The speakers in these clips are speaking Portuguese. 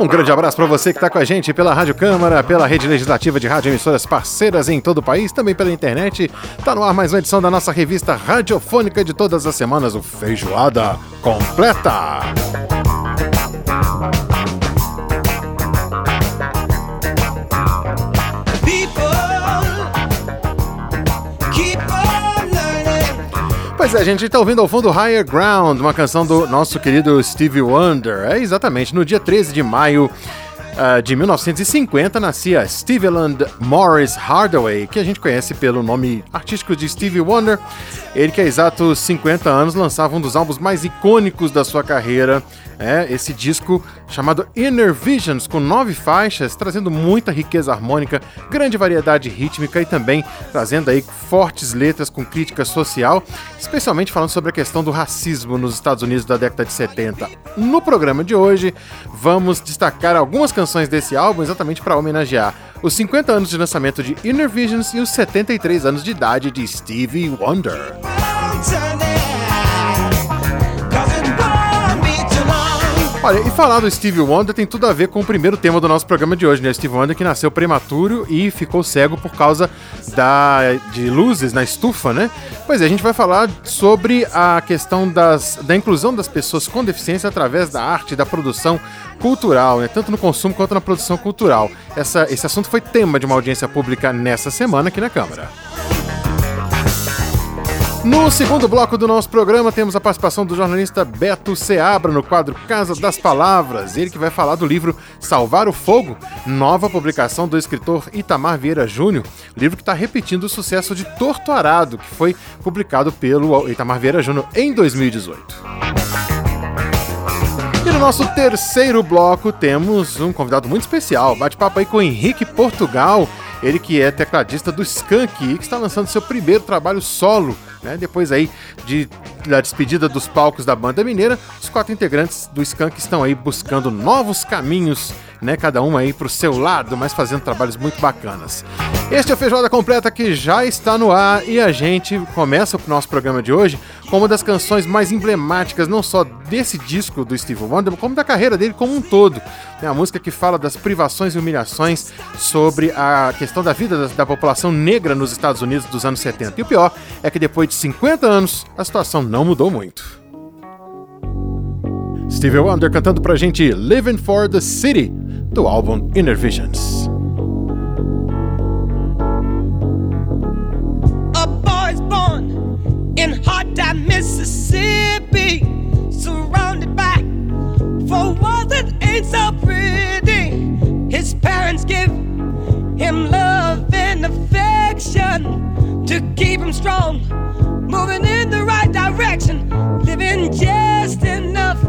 Um grande abraço para você que está com a gente pela Rádio Câmara, pela rede legislativa de rádio emissoras parceiras em todo o país, também pela internet. Está no ar mais uma edição da nossa revista radiofônica de todas as semanas, o Feijoada Completa. Pois é, gente, está ouvindo ao fundo Higher Ground, uma canção do nosso querido Stevie Wonder. É exatamente no dia 13 de maio uh, de 1950 nascia Steveland Morris Hardaway, que a gente conhece pelo nome artístico de Stevie Wonder. Ele que há exatos 50 anos lançava um dos álbuns mais icônicos da sua carreira, é, esse disco chamado Inner Visions, com nove faixas, trazendo muita riqueza harmônica, grande variedade rítmica e também trazendo aí fortes letras com crítica social, especialmente falando sobre a questão do racismo nos Estados Unidos da década de 70. No programa de hoje, vamos destacar algumas canções desse álbum exatamente para homenagear os 50 anos de lançamento de Inner Visions e os 73 anos de idade de Stevie Wonder. Olha, e falar do Steve Wonder tem tudo a ver com o primeiro tema do nosso programa de hoje, né? Steve Wonder que nasceu prematuro e ficou cego por causa da, de luzes na estufa, né? Pois é, a gente vai falar sobre a questão das, da inclusão das pessoas com deficiência através da arte, da produção cultural, né? tanto no consumo quanto na produção cultural. Essa, esse assunto foi tema de uma audiência pública nessa semana aqui na Câmara. No segundo bloco do nosso programa, temos a participação do jornalista Beto Seabra no quadro Casa das Palavras. Ele que vai falar do livro Salvar o Fogo, nova publicação do escritor Itamar Vieira Júnior, livro que está repetindo o sucesso de Torto Arado, que foi publicado pelo Itamar Vieira Júnior em 2018. E no nosso terceiro bloco temos um convidado muito especial, bate-papo aí com Henrique Portugal, ele que é tecladista do Skank e que está lançando seu primeiro trabalho solo né? Depois aí de, da despedida dos palcos da banda mineira, os quatro integrantes do Skank estão aí buscando novos caminhos, né? cada um aí para o seu lado, mas fazendo trabalhos muito bacanas. Este é o Feijoada Completa que já está no ar e a gente começa o nosso programa de hoje com uma das canções mais emblemáticas, não só desse disco do Steve Wonder, como da carreira dele como um todo. É a música que fala das privações e humilhações sobre a questão da vida da, da população negra nos Estados Unidos dos anos 70. E o pior é que depois de 50 anos, a situação não mudou muito. Steve Wonder cantando pra gente Living for the City, do álbum Inner Visions. A boy's born in hot Mississippi, surrounded by four walls that ain't so pretty. His parents give him love and affection to keep him strong. Moving in the right direction, living just enough,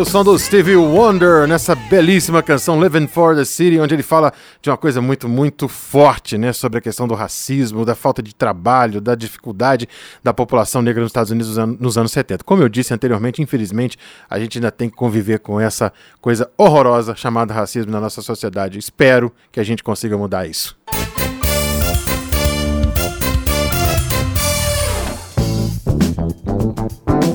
O som do Stevie Wonder nessa belíssima canção Living for the City, onde ele fala de uma coisa muito, muito forte, né, sobre a questão do racismo, da falta de trabalho, da dificuldade da população negra nos Estados Unidos nos anos 70. Como eu disse anteriormente, infelizmente, a gente ainda tem que conviver com essa coisa horrorosa chamada racismo na nossa sociedade. Espero que a gente consiga mudar isso. Mas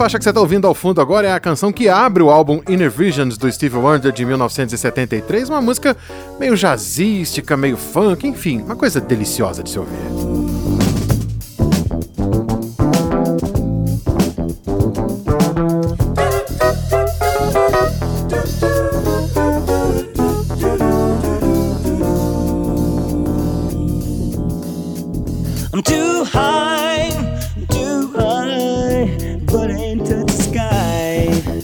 faixa que você está ouvindo ao fundo agora é a canção que abre o álbum Inner Visions do Steve Wonder de 1973, uma música meio jazzística, meio funk, enfim, uma coisa deliciosa de se ouvir.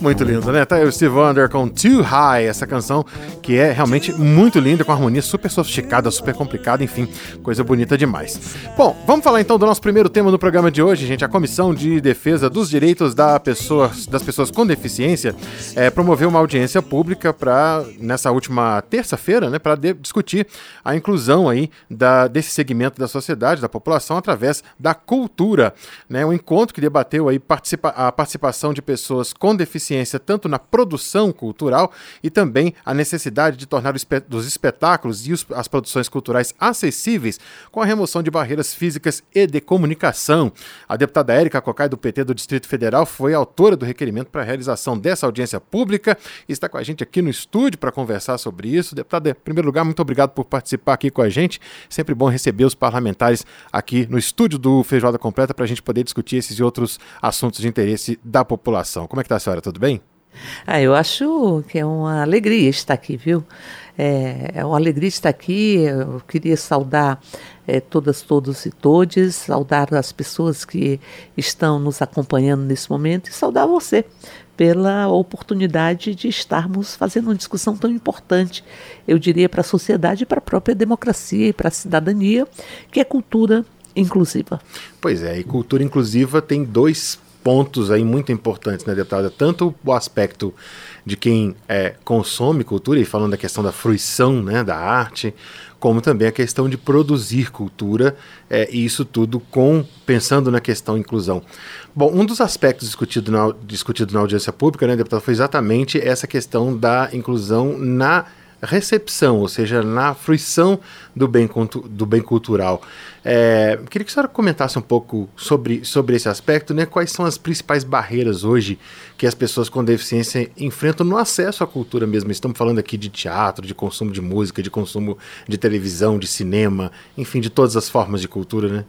Muito lindo, né? Tá aí o Steve Wonder com Too High, essa canção que é realmente muito linda, com harmonia super sofisticada, super complicada, enfim, coisa bonita demais. Bom, vamos falar então do nosso primeiro tema do programa de hoje, gente. A Comissão de Defesa dos Direitos da pessoa, das Pessoas com Deficiência é, promoveu uma audiência pública para, nessa última terça-feira, né, para discutir a inclusão aí da, desse segmento da sociedade, da população, através da cultura. Né? Um encontro que debateu aí participa a participação de pessoas com deficiência tanto na produção cultural e também a necessidade de tornar os espetáculos e as produções culturais acessíveis com a remoção de barreiras físicas e de comunicação. A deputada Érica Cocai, do PT do Distrito Federal, foi autora do requerimento para a realização dessa audiência pública e está com a gente aqui no estúdio para conversar sobre isso. Deputada, em primeiro lugar, muito obrigado por participar aqui com a gente. Sempre bom receber os parlamentares aqui no estúdio do Feijoada Completa para a gente poder discutir esses e outros assuntos de interesse da população. Como é que está a senhora? Tudo bem? Bem? Ah, eu acho que é uma alegria estar aqui, viu? É, é uma alegria estar aqui. Eu queria saudar é, todas, todos e todes, saudar as pessoas que estão nos acompanhando nesse momento e saudar você pela oportunidade de estarmos fazendo uma discussão tão importante, eu diria, para a sociedade, para a própria democracia e para a cidadania, que é cultura inclusiva. Pois é, e cultura inclusiva tem dois pontos aí muito importantes, né, deputada? Tanto o aspecto de quem é, consome cultura, e falando da questão da fruição né, da arte, como também a questão de produzir cultura, é, e isso tudo com pensando na questão inclusão. Bom, um dos aspectos discutido na, discutido na audiência pública, né, deputada, foi exatamente essa questão da inclusão na recepção, ou seja, na fruição do bem, do bem cultural. É, queria que a senhora comentasse um pouco sobre, sobre esse aspecto, né? Quais são as principais barreiras hoje que as pessoas com deficiência enfrentam no acesso à cultura mesmo? Estamos falando aqui de teatro, de consumo de música, de consumo de televisão, de cinema, enfim, de todas as formas de cultura, né?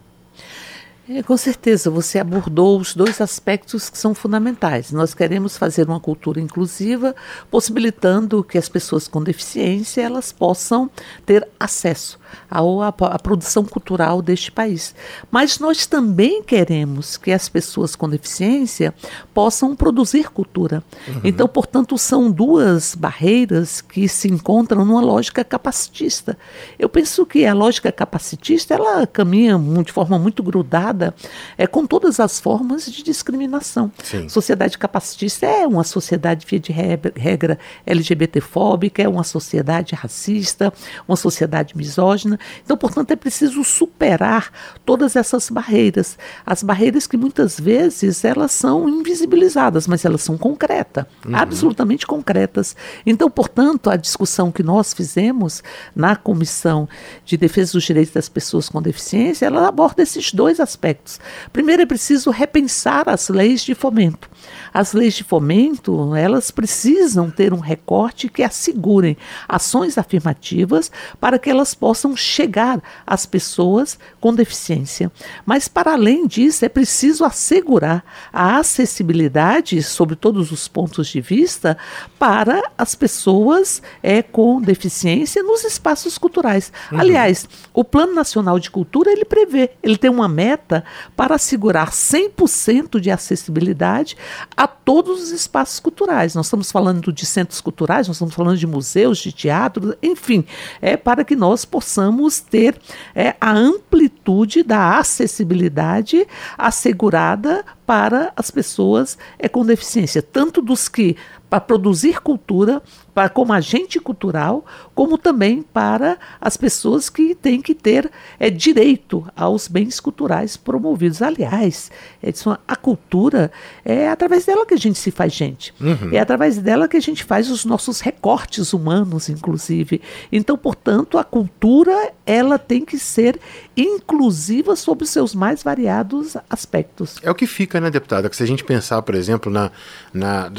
É, com certeza, você abordou os dois aspectos que são fundamentais. Nós queremos fazer uma cultura inclusiva, possibilitando que as pessoas com deficiência elas possam ter acesso à produção cultural deste país. Mas nós também queremos que as pessoas com deficiência possam produzir cultura. Uhum. Então, portanto, são duas barreiras que se encontram numa lógica capacitista. Eu penso que a lógica capacitista ela caminha de forma muito grudada é, com todas as formas de discriminação. Sim. Sociedade capacitista é uma sociedade, via de regra, LGBTfóbica, é uma sociedade racista, uma sociedade misógina. Então, portanto, é preciso superar todas essas barreiras. As barreiras que muitas vezes elas são invisibilizadas, mas elas são concretas, uhum. absolutamente concretas. Então, portanto, a discussão que nós fizemos na Comissão de Defesa dos Direitos das Pessoas com Deficiência, ela aborda esses dois aspectos aspectos. Primeiro, é preciso repensar as leis de fomento. As leis de fomento, elas precisam ter um recorte que assegurem ações afirmativas para que elas possam chegar às pessoas com deficiência. Mas, para além disso, é preciso assegurar a acessibilidade, sobre todos os pontos de vista, para as pessoas é, com deficiência nos espaços culturais. Uhum. Aliás, o Plano Nacional de Cultura, ele prevê, ele tem uma meta para assegurar 100% de acessibilidade a todos os espaços culturais. Nós estamos falando de centros culturais, nós estamos falando de museus, de teatro, enfim, é para que nós possamos ter é, a amplitude da acessibilidade assegurada para as pessoas é, com deficiência, tanto dos que para produzir cultura, para como agente cultural, como também para as pessoas que têm que ter é, direito aos bens culturais promovidos. Aliás, Edson, a cultura é através dela que a gente se faz gente. Uhum. É através dela que a gente faz os nossos recortes humanos, inclusive. Então, portanto, a cultura ela tem que ser inclusiva sob os seus mais variados aspectos. É o que fica, né, deputada? Que se a gente pensar, por exemplo, na, na,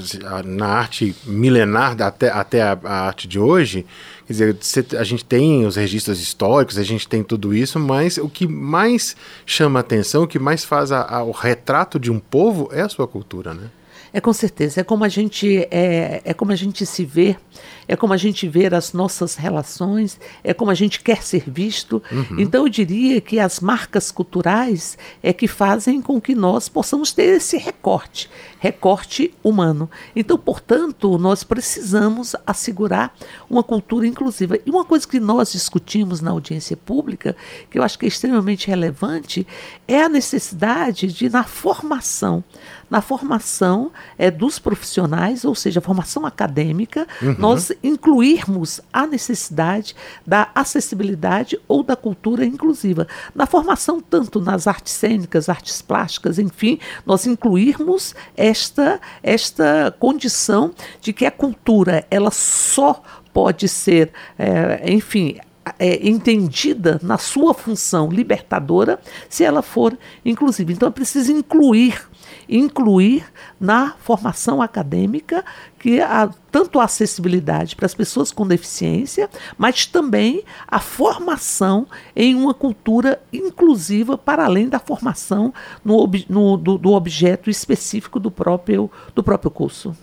na arte milenar até, até a, a arte de hoje, quer dizer, a gente tem os registros históricos, a gente tem tudo isso, mas o que mais chama atenção, o que mais faz a, a, o retrato de um povo é a sua cultura, né? É com certeza, é como a gente é, é como a gente se vê, é como a gente vê as nossas relações, é como a gente quer ser visto. Uhum. Então eu diria que as marcas culturais é que fazem com que nós possamos ter esse recorte, recorte humano. Então, portanto, nós precisamos assegurar uma cultura inclusiva. E uma coisa que nós discutimos na audiência pública, que eu acho que é extremamente relevante, é a necessidade de na formação na formação é, dos profissionais, ou seja, a formação acadêmica, uhum. nós incluirmos a necessidade da acessibilidade ou da cultura inclusiva. Na formação, tanto nas artes cênicas, artes plásticas, enfim, nós incluirmos esta, esta condição de que a cultura ela só pode ser, é, enfim, é, entendida na sua função libertadora se ela for inclusiva. Então é preciso incluir incluir na formação acadêmica que a, tanto a acessibilidade para as pessoas com deficiência, mas também a formação em uma cultura inclusiva para além da formação no, no do, do, objeto específico do próprio, do próprio curso.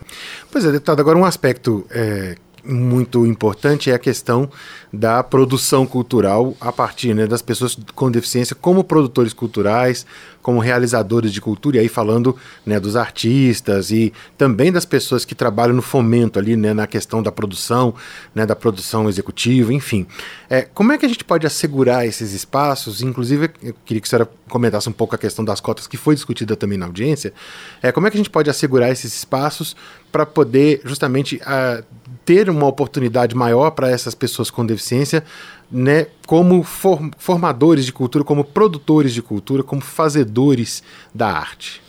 Pois é, deputado, agora um aspecto é, muito importante é a questão da produção cultural a partir né, das pessoas com deficiência como produtores culturais, como realizadores de cultura, e aí falando né, dos artistas e também das pessoas que trabalham no fomento ali, né, na questão da produção, né, da produção executiva, enfim. É, como é que a gente pode assegurar esses espaços? Inclusive, eu queria que a senhora comentasse um pouco a questão das cotas, que foi discutida também na audiência. É, como é que a gente pode assegurar esses espaços para poder justamente uh, ter uma oportunidade maior para essas pessoas com deficiência, né, como formadores de cultura, como produtores de cultura, como fazedores da arte?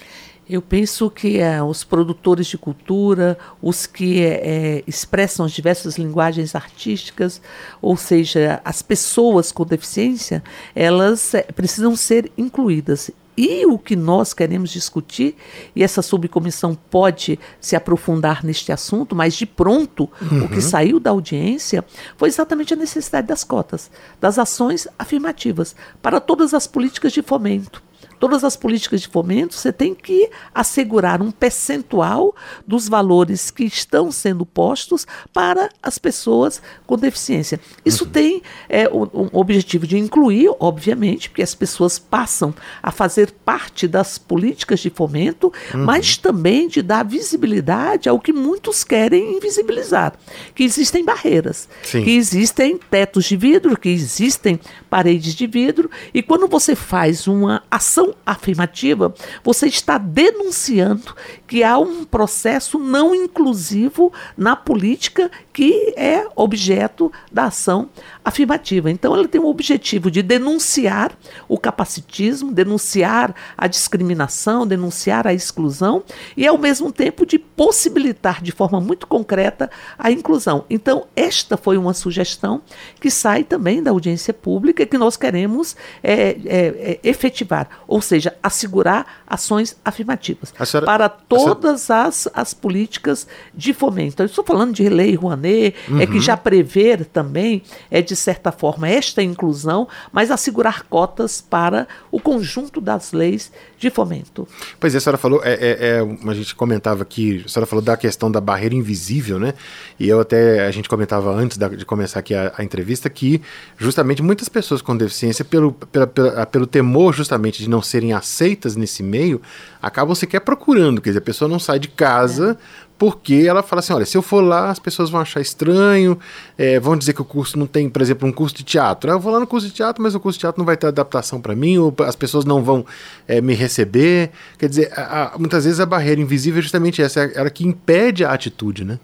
Eu penso que é, os produtores de cultura, os que é, expressam as diversas linguagens artísticas, ou seja, as pessoas com deficiência, elas precisam ser incluídas. E o que nós queremos discutir, e essa subcomissão pode se aprofundar neste assunto, mas de pronto, uhum. o que uhum. saiu da audiência foi exatamente a necessidade das cotas, das ações afirmativas para todas as políticas de fomento todas as políticas de fomento, você tem que assegurar um percentual dos valores que estão sendo postos para as pessoas com deficiência. Isso uhum. tem é, o, um objetivo de incluir, obviamente, porque as pessoas passam a fazer parte das políticas de fomento, uhum. mas também de dar visibilidade ao que muitos querem invisibilizar, que existem barreiras, Sim. que existem tetos de vidro, que existem paredes de vidro, e quando você faz uma ação afirmativa, você está denunciando que há um processo não inclusivo na política que é objeto da ação afirmativa. Então, ela tem o objetivo de denunciar o capacitismo, denunciar a discriminação, denunciar a exclusão e, ao mesmo tempo, de possibilitar de forma muito concreta a inclusão. Então, esta foi uma sugestão que sai também da audiência pública e que nós queremos é, é, é, efetivar ou seja, assegurar ações afirmativas senhora, para todas as, as políticas de fomento. Eu estou falando de lei Rouanet, uhum. é que uhum. já prever também, é de certa forma, esta inclusão, mas assegurar cotas para o conjunto das leis de fomento. Pois é, a senhora falou, é, é, é, a gente comentava aqui, a senhora falou da questão da barreira invisível, né? E eu até, a gente comentava antes da, de começar aqui a, a, entrevista que justamente muitas pessoas com deficiência, pelo, pela, pela, pelo temor justamente de não serem aceitas nesse meio, acabam sequer procurando, quer dizer, a pessoa não sai de casa porque ela fala assim: olha, se eu for lá, as pessoas vão achar estranho, é, vão dizer que o curso não tem, por exemplo, um curso de teatro. Eu vou lá no curso de teatro, mas o curso de teatro não vai ter adaptação para mim, ou as pessoas não vão é, me receber. Quer dizer, a, a, muitas vezes a barreira invisível é justamente essa, é ela que impede a atitude, né?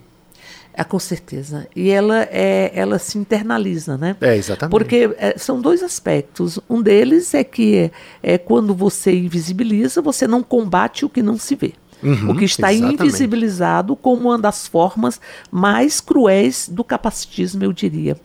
É, com certeza. E ela, é, ela se internaliza, né? É, exatamente. Porque é, são dois aspectos. Um deles é que é, quando você invisibiliza, você não combate o que não se vê. Uhum, o que está exatamente. invisibilizado como uma das formas mais cruéis do capacitismo, eu diria.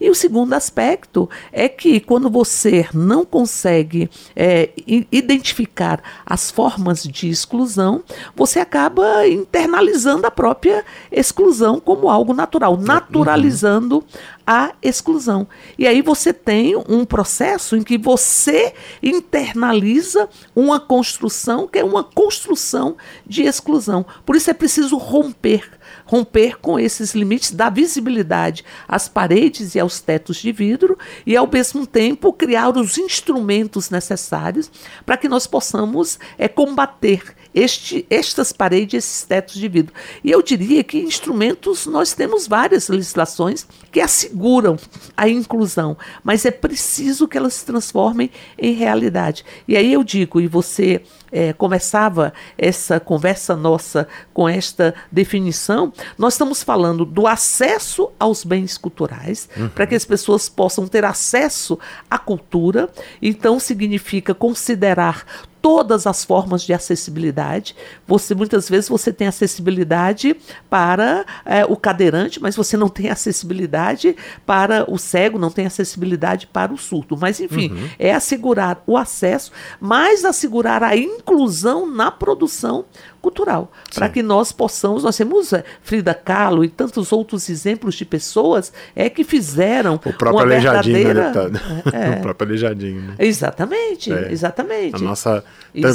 E o segundo aspecto é que quando você não consegue é, identificar as formas de exclusão, você acaba internalizando a própria exclusão como algo natural, uhum. naturalizando uhum a exclusão. E aí você tem um processo em que você internaliza uma construção que é uma construção de exclusão. Por isso é preciso romper romper com esses limites da visibilidade às paredes e aos tetos de vidro e, ao mesmo tempo, criar os instrumentos necessários para que nós possamos é, combater este, estas paredes, esses tetos de vidro. E eu diria que instrumentos, nós temos várias legislações que asseguram a inclusão, mas é preciso que elas se transformem em realidade. E aí eu digo, e você é, começava essa conversa nossa com esta definição, nós estamos falando do acesso aos bens culturais, uhum. para que as pessoas possam ter acesso à cultura. Então, significa considerar todas as formas de acessibilidade. Você muitas vezes você tem acessibilidade para é, o cadeirante, mas você não tem acessibilidade para o cego, não tem acessibilidade para o surdo. Mas enfim, uhum. é assegurar o acesso, mas assegurar a inclusão na produção cultural, para que nós possamos, nós temos é, Frida Kahlo e tantos outros exemplos de pessoas é que fizeram o próprio uma verdadeira... É, é. o próprio Aleijadinho, né? Exatamente, é. exatamente. A nossa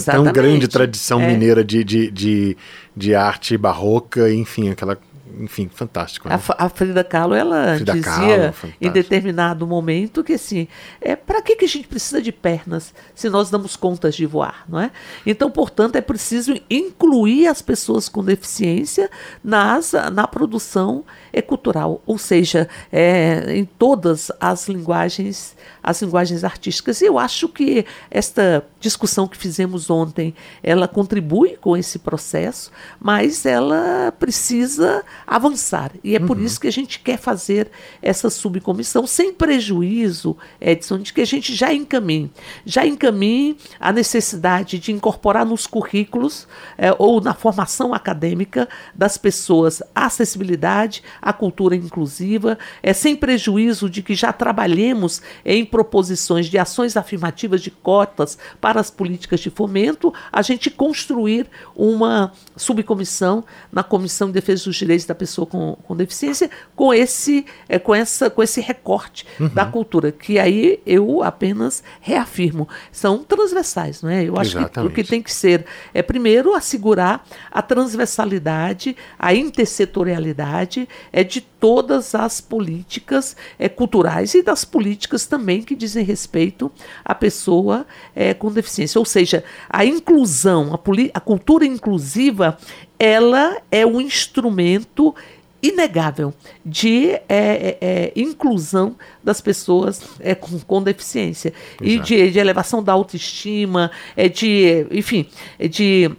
tão grande tradição é. mineira de, de, de, de arte barroca, enfim, aquela enfim, fantástico. Né? A, a, Frida Kahlo, ela Frida dizia Kahlo, em determinado momento que assim, é, para que, que a gente precisa de pernas se nós damos contas de voar, não é? Então, portanto, é preciso incluir as pessoas com deficiência nas, na produção é, cultural, ou seja, é, em todas as linguagens, as linguagens artísticas. E eu acho que esta discussão que fizemos ontem, ela contribui com esse processo, mas ela precisa avançar. E é uhum. por isso que a gente quer fazer essa subcomissão, sem prejuízo, Edson, de que a gente já encaminhe. Já encaminhe a necessidade de incorporar nos currículos é, ou na formação acadêmica das pessoas a acessibilidade, a cultura inclusiva, é, sem prejuízo de que já trabalhemos em proposições de ações afirmativas de cotas para as políticas de fomento, a gente construir uma subcomissão na Comissão de Defesa dos Direitos da pessoa com, com deficiência com esse, é, com, essa, com esse recorte uhum. da cultura, que aí eu apenas reafirmo, são transversais, não é? Eu acho Exatamente. que o que tem que ser é, primeiro, assegurar a transversalidade, a intersetorialidade é, de todas as políticas é, culturais e das políticas também que dizem respeito à pessoa é, com deficiência. Ou seja, a inclusão, a, a cultura inclusiva ela é um instrumento inegável de é, é, é, inclusão das pessoas é, com, com, deficiência Exato. e de, de, elevação da autoestima, é de, enfim, é de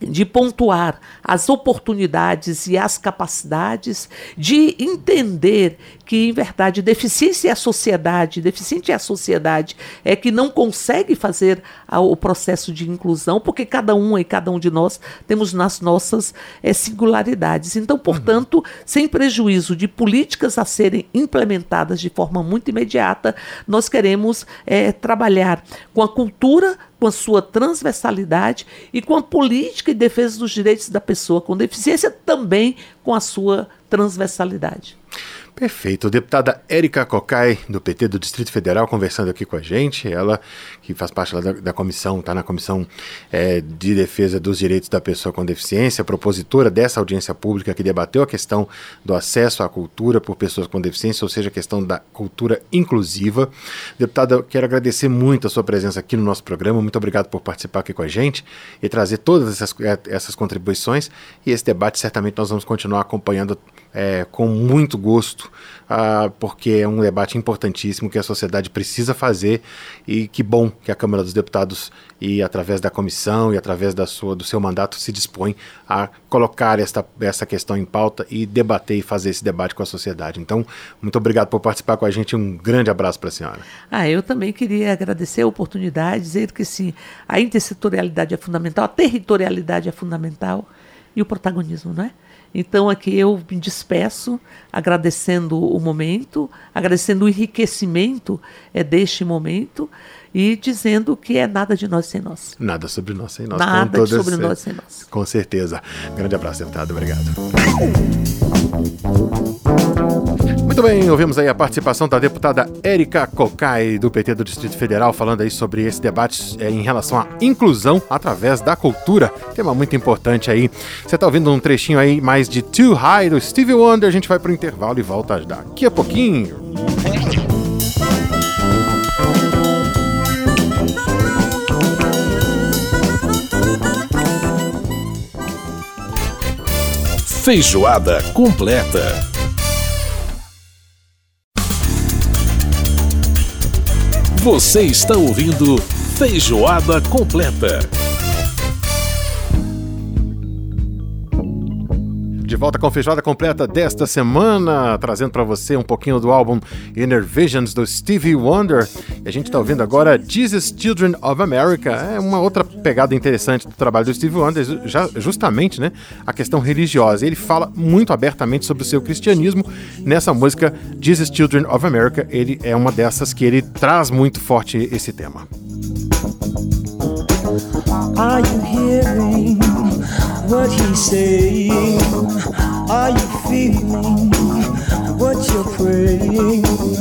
de pontuar as oportunidades e as capacidades, de entender que, em verdade, deficiência é a sociedade, deficiente é a sociedade, é que não consegue fazer a, o processo de inclusão, porque cada um e cada um de nós temos nas nossas é, singularidades. Então, portanto, uhum. sem prejuízo de políticas a serem implementadas de forma muito imediata, nós queremos é, trabalhar com a cultura com a sua transversalidade e com a política e defesa dos direitos da pessoa com deficiência também com a sua transversalidade. Perfeito. Deputada Érica Cocai, do PT do Distrito Federal, conversando aqui com a gente. Ela, que faz parte da, da comissão, está na Comissão é, de Defesa dos Direitos da Pessoa com Deficiência, propositora dessa audiência pública que debateu a questão do acesso à cultura por pessoas com deficiência, ou seja, a questão da cultura inclusiva. Deputada, quero agradecer muito a sua presença aqui no nosso programa. Muito obrigado por participar aqui com a gente e trazer todas essas, é, essas contribuições. E esse debate, certamente, nós vamos continuar acompanhando é, com muito gosto, ah, porque é um debate importantíssimo que a sociedade precisa fazer e que bom que a Câmara dos Deputados e através da comissão e através da sua, do seu mandato se dispõe a colocar esta, essa questão em pauta e debater e fazer esse debate com a sociedade. Então, muito obrigado por participar com a gente. Um grande abraço para a senhora. Ah, eu também queria agradecer a oportunidade, dizer que sim, a intersetorialidade é fundamental, a territorialidade é fundamental e o protagonismo, não é? Então aqui eu me despeço agradecendo o momento, agradecendo o enriquecimento é, deste momento e dizendo que é nada de nós sem nós. Nada sobre nós sem nós. Nada sobre nós sem nós. Com certeza. Grande abraço, deputado. Obrigado. Muito bem, ouvimos aí a participação da deputada Érica Cocai, do PT do Distrito Federal, falando aí sobre esse debate é, em relação à inclusão através da cultura. Tema muito importante aí. Você está ouvindo um trechinho aí mais de Too High do Stevie Wonder. A gente vai para o intervalo e volta daqui a pouquinho. Feijoada completa. Você está ouvindo Feijoada Completa. De volta com a feijoada completa desta semana, trazendo para você um pouquinho do álbum Inner Visions do Stevie Wonder. E a gente está ouvindo agora Jesus Children of America. É uma outra pegada interessante do trabalho do Stevie Wonder, já, justamente né, a questão religiosa. Ele fala muito abertamente sobre o seu cristianismo nessa música Jesus Children of America. Ele é uma dessas que ele traz muito forte esse tema. Are you hearing what he's saying? Are you feeling what you're praying?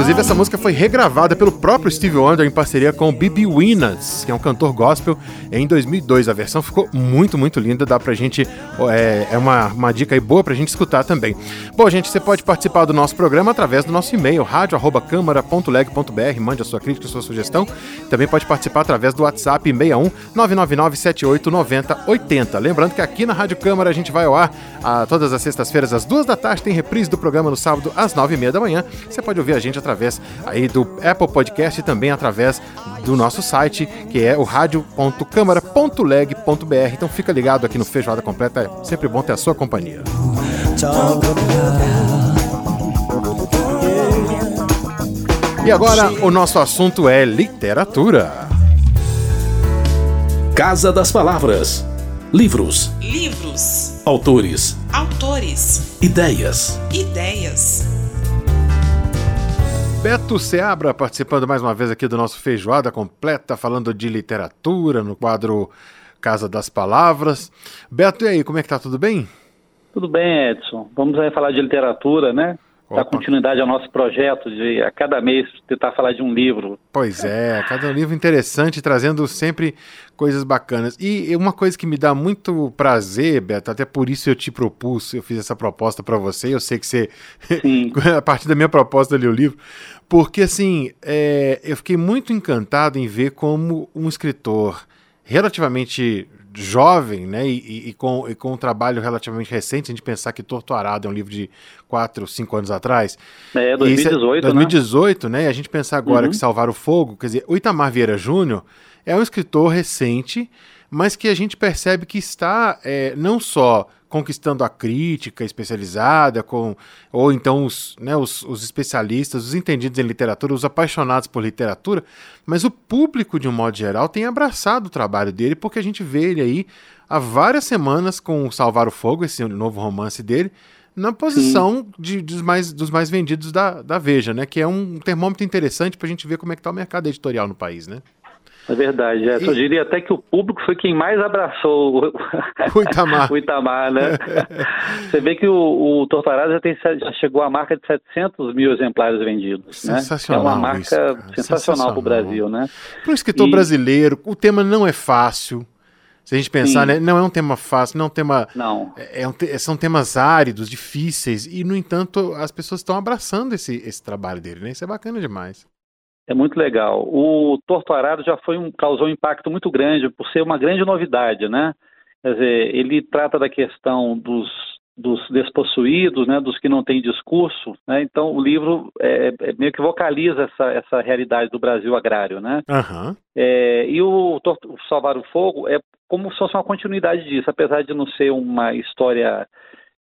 Inclusive, essa música foi regravada pelo próprio Steve Wonder em parceria com B.B. Winners, que é um cantor gospel, em 2002. A versão ficou muito, muito linda. Dá pra gente. É, é uma, uma dica aí boa pra gente escutar também. Bom, gente, você pode participar do nosso programa através do nosso e-mail, radio.câmara.leg.br. Mande a sua crítica, a sua sugestão. Também pode participar através do WhatsApp 61 999 78 90 80. Lembrando que aqui na Rádio Câmara a gente vai ao ar a, todas as sextas-feiras às duas da tarde. Tem reprise do programa no sábado às nove e meia da manhã. Você pode ouvir a gente através aí do Apple Podcast e também através do nosso site, que é o radio.câmara.leg.br. Então fica ligado aqui no Feijoada Completa, é sempre bom ter a sua companhia. E agora o nosso assunto é literatura. Casa das Palavras. Livros. Livros. Autores. Autores. Ideias. Ideias. Beto Seabra participando mais uma vez aqui do nosso Feijoada Completa, falando de literatura no quadro Casa das Palavras. Beto, e aí, como é que tá? Tudo bem? Tudo bem, Edson. Vamos aí falar de literatura, né? Dar continuidade ao nosso projeto de a cada mês tentar falar de um livro. Pois é, cada livro interessante, trazendo sempre coisas bacanas. E uma coisa que me dá muito prazer, Beto, até por isso eu te propus, eu fiz essa proposta para você, eu sei que você, a partir da minha proposta, leu o livro, porque assim, é, eu fiquei muito encantado em ver como um escritor relativamente jovem, né, e, e, com, e com um trabalho relativamente recente, a gente pensar que Torto Arado é um livro de 4, 5 anos atrás. É, 2018, 2018, né? né? E a gente pensar agora uhum. que Salvar o Fogo, quer dizer, o Itamar Vieira Júnior é um escritor recente, mas que a gente percebe que está é, não só conquistando a crítica especializada, com, ou então os, né, os, os, especialistas, os entendidos em literatura, os apaixonados por literatura, mas o público, de um modo geral, tem abraçado o trabalho dele, porque a gente vê ele aí há várias semanas com Salvar o Fogo, esse novo romance dele, na posição de, dos, mais, dos mais vendidos da, da Veja, né? Que é um termômetro interessante para a gente ver como é que está o mercado editorial no país, né? É verdade. É. Eu diria até que o público foi quem mais abraçou o, O Itamar. o Itamar, né? Você vê que o, o já, tem, já chegou à marca de 700 mil exemplares vendidos. Né? Sensacional É uma marca isso, sensacional para o Brasil, né? Para um escritor E- brasileiro, o tema não é fácil. Se a gente pensar, Sim. né, não é um tema fácil, não é um tema. Não. é um te- são temas áridos, difíceis, e, no entanto, as pessoas estão abraçando esse, esse trabalho dele, né? Isso é bacana demais. É muito legal. O Torto Arado já foi um, causou um impacto muito grande por ser uma grande novidade, né? Quer dizer, ele trata da questão dos, dos despossuídos, né, dos que não têm discurso, né? Então o livro é, é meio que vocaliza essa, essa realidade do Brasil agrário, né? Aham. É, e o, o Salvar o Fogo é como se fosse uma continuidade disso, apesar de não ser uma história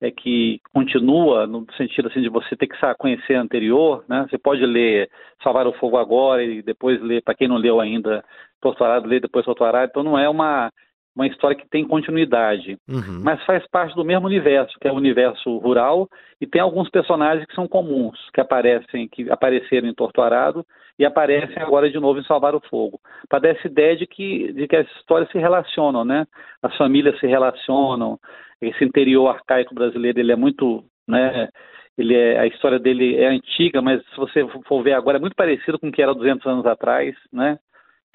é, que continua no sentido assim de você ter que conhecer a anterior, né? Você pode ler Salvar o Fogo agora e depois ler, para quem não leu ainda, Torturado, ler depois Torturado. Então não é uma uma história que tem continuidade, Uhum. mas faz parte do mesmo universo, que é o universo rural, e tem alguns personagens que são comuns, que aparecem, que apareceram em Torto Arado e aparecem agora de novo em Salvar o Fogo, para dar essa ideia de que, de que as histórias se relacionam, né? As famílias se relacionam, esse interior arcaico brasileiro ele é muito, né? Ele é, a história dele é antiga, mas se você for ver agora é muito parecido com o que era 200 anos atrás, né?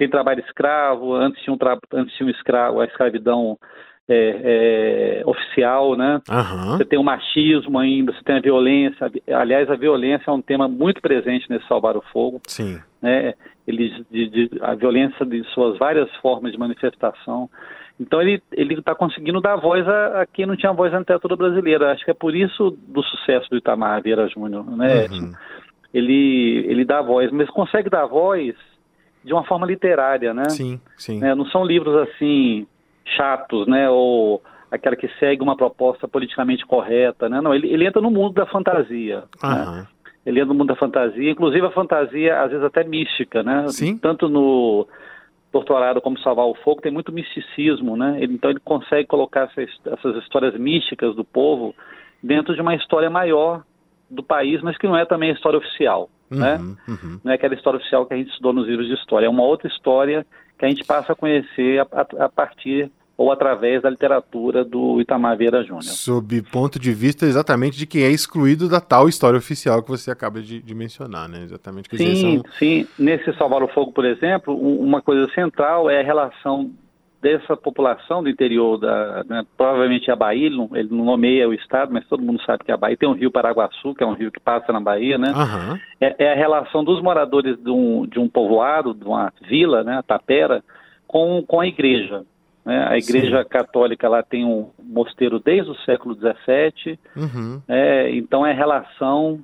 Tem trabalho escravo, antes tinha um, tra... antes tinha um escravo, a escravidão é, é, oficial, né? Aham. Você tem o machismo ainda, você tem a violência. Aliás, a violência é um tema muito presente nesse Salvar o Fogo. Sim. Né? Ele, de, de, a violência de suas várias formas de manifestação. Então ele ele está conseguindo dar voz a, a, quem não tinha voz na literatura brasileira. Acho que é por isso do sucesso do Itamar Vieira Júnior, né? Uhum. Ele ele dá voz, mas consegue dar voz de uma forma literária, né? Sim, sim. Né? Não são livros assim chatos, né? Ou aquela que segue uma proposta politicamente correta, né? Não, ele, ele entra no mundo da fantasia. Né? Aham. Ele entra no mundo da fantasia, inclusive a fantasia às vezes até mística, né? Sim. Tanto no Torturado como Salvar o Fogo tem muito misticismo, né? Ele- então ele consegue colocar essas, essas histórias místicas do povo dentro de uma história maior do país, mas que não é também a história oficial, né? Uhum, uhum. não é aquela história oficial que a gente estudou nos livros de história, é uma outra história que a gente passa a conhecer a, a- a partir ou através da literatura do Itamar Vieira Júnior. Sob ponto de vista exatamente de quem é excluído da tal história oficial que você acaba de, de mencionar, né? Exatamente. Dizer, Sim, são- sim. Nesse Salvar o Fogo, por exemplo, um- uma coisa central é a relação dessa população do interior da, né, provavelmente a Bahia, ele não, ele não nomeia o estado, mas todo mundo sabe que a Bahia tem o rio Paraguaçu, que é um rio que passa na Bahia, né? Aham. é, é a relação dos moradores de um, de um povoado, de uma vila, né, a Tapera, com, com a igreja. Né? A igreja católica lá tem um mosteiro desde o século XVII, Uhum. é, então é a relação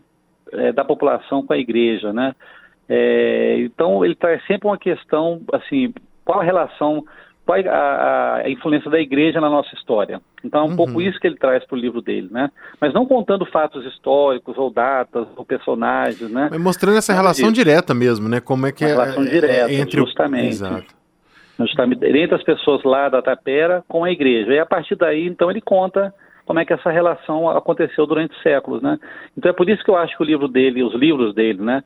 é, da população com a igreja, né? É, então ele traz sempre uma questão, assim, qual a relação, qual é a, a influência da igreja na nossa história. Então é um Uhum. pouco isso que ele traz para o livro dele, né? Mas não contando fatos históricos ou datas ou personagens, né? Mas mostrando essa relação disso. direta mesmo, né? Como é que Uma é, relação é- direta, é entre o- justamente. Exato. justamente entre as pessoas lá da Tapera com a igreja. E a partir daí, então, ele conta como é que essa relação aconteceu durante séculos, né? Então é por isso que eu acho que o livro dele, os livros dele, né,